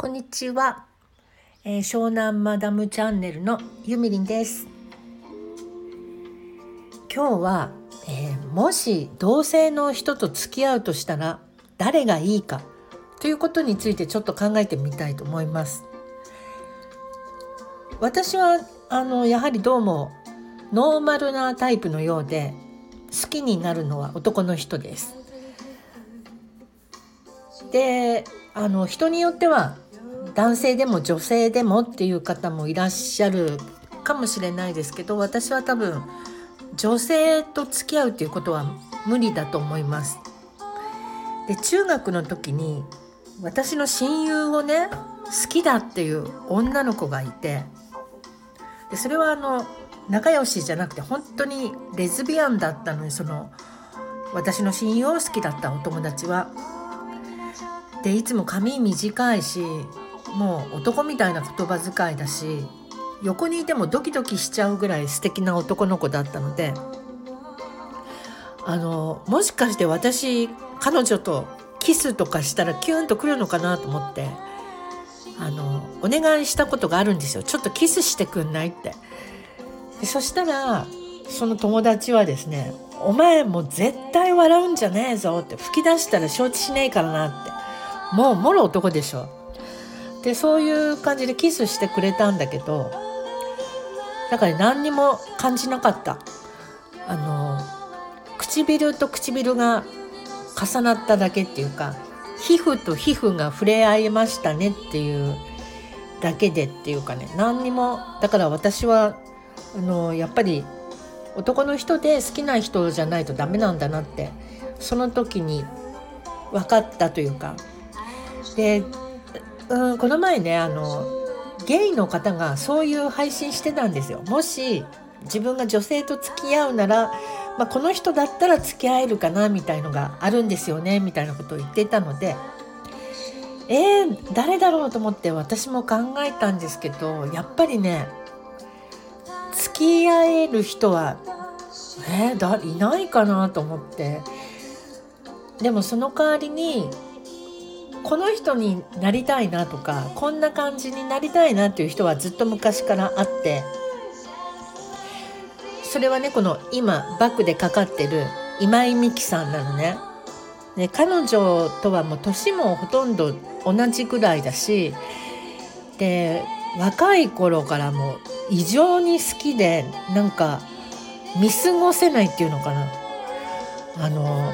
こんにちは、えー、湘南マダムチャンネルのゆみりんです。今日は、えー、もし同性の人と付き合うとしたら誰がいいかということについてちょっと考えてみたいと思います。私はあのやはりどうもノーマルなタイプのようで好きになるのは男の人です。であの人によっては男性でも女性でもっていう方もいらっしゃるかもしれないですけど私は多分女性と付き合うっていうことは無理だと思います。で中学の時に私の親友をね好きだっていう女の子がいてでそれはあの仲良しじゃなくて本当にレズビアンだったのにその私の親友を好きだったお友達は。でいつも髪短いしもう男みたいな言葉遣いだし横にいてもドキドキしちゃうぐらい素敵な男の子だったのであのもしかして私彼女とキスとかしたらキュンとくるのかなと思ってあのお願いしたことがあるんですよ。ちょっとキスしてくんないって。でそしたらその友達はですね「お前もう絶対笑うんじゃねえぞ」って吹き出したら承知しねえからなって。もうもろ男でしょ。でそういう感じでキスしてくれたんだけどだから何にも感じなかった。あの唇と唇が重なっただけっていうか皮膚と皮膚が触れ合いましたねっていうだけでっていうかね何にもだから私はあのやっぱり男の人で好きな人じゃないとダメなんだなってその時に分かったというか。でうん、この前ねあのゲイの方がそういう配信してたんですよ。もし自分が女性と付き合うなら、まあ、この人だったら付き合えるかなみたいのがあるんですよねみたいなことを言ってたのでえー、誰だろうと思って私も考えたんですけどやっぱりね付き合える人はえー、だいないかなと思ってでもその代わりにこの人になりたいなとかこんな感じになりたいなっていう人はずっと昔からあってそれはねこの今バックでかかってる今井美樹さんなのね。で彼女とはもう年もほとんど同じぐらいだしで若い頃からもう異常に好きでなんか見過ごせないっていうのかなあの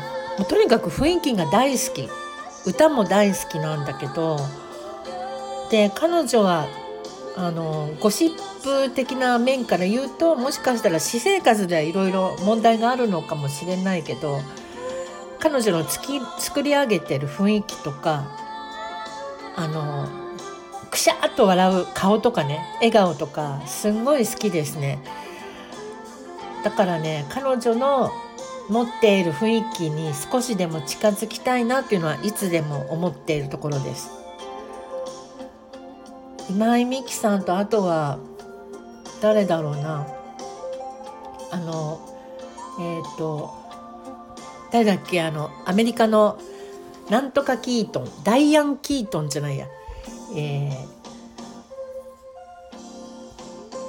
とにかく雰囲気が大好き歌も大好きなんだけどで彼女はあのゴシップ的な面から言うともしかしたら私生活ではいろいろ問題があるのかもしれないけど彼女のつき作り上げてる雰囲気とかあのくしゃっと笑う顔とかね笑顔とかすんごい好きですね。だからね彼女の持っている雰囲気に少しでも近づきたいなっていうのはいつでも思っているところです。今井美樹さんとあとは誰だろうな。あのえっ、ー、と誰だっけ？あのアメリカのなんとかキートン。ダイアン・キートンじゃないや。えー、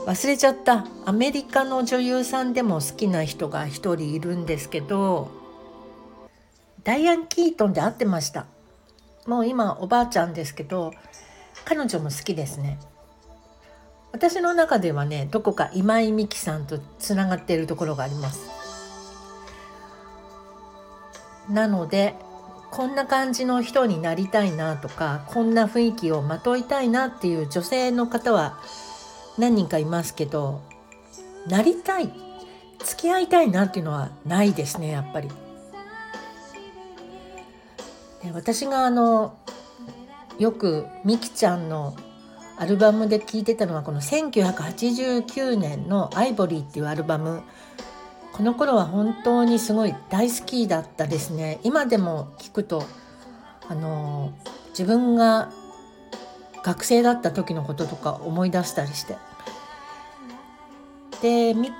忘れちゃった。アメリカの女優さんでも好きな人が一人いるんですけどダイアン・キートンで会ってました。もう今おばあちゃんですけど彼女も好きですね。私の中ではねどこか今井美樹さんとつながっているところがあります。なのでこんな感じの人になりたいなとかこんな雰囲気をまといたいなっていう女性の方は何人かいますけどなりたい付き合いたいなっていうのはないですねやっぱり。私があのよくみきちゃんのアルバムで聴いてたのはこの1989年の「アイボリー」っていうアルバムこの頃は本当にすごい大好きだったですね今でも聞くとあの自分が学生だった時のこととか思い出したりしてでミキ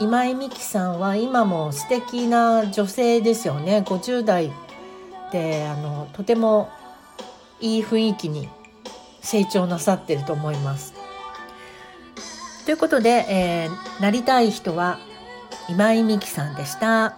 今井美樹さんは今も素敵な女性ですよね50代であのとてもいい雰囲気に成長なさってると思います。ということで、えー、なりたい人は今井美樹さんでした。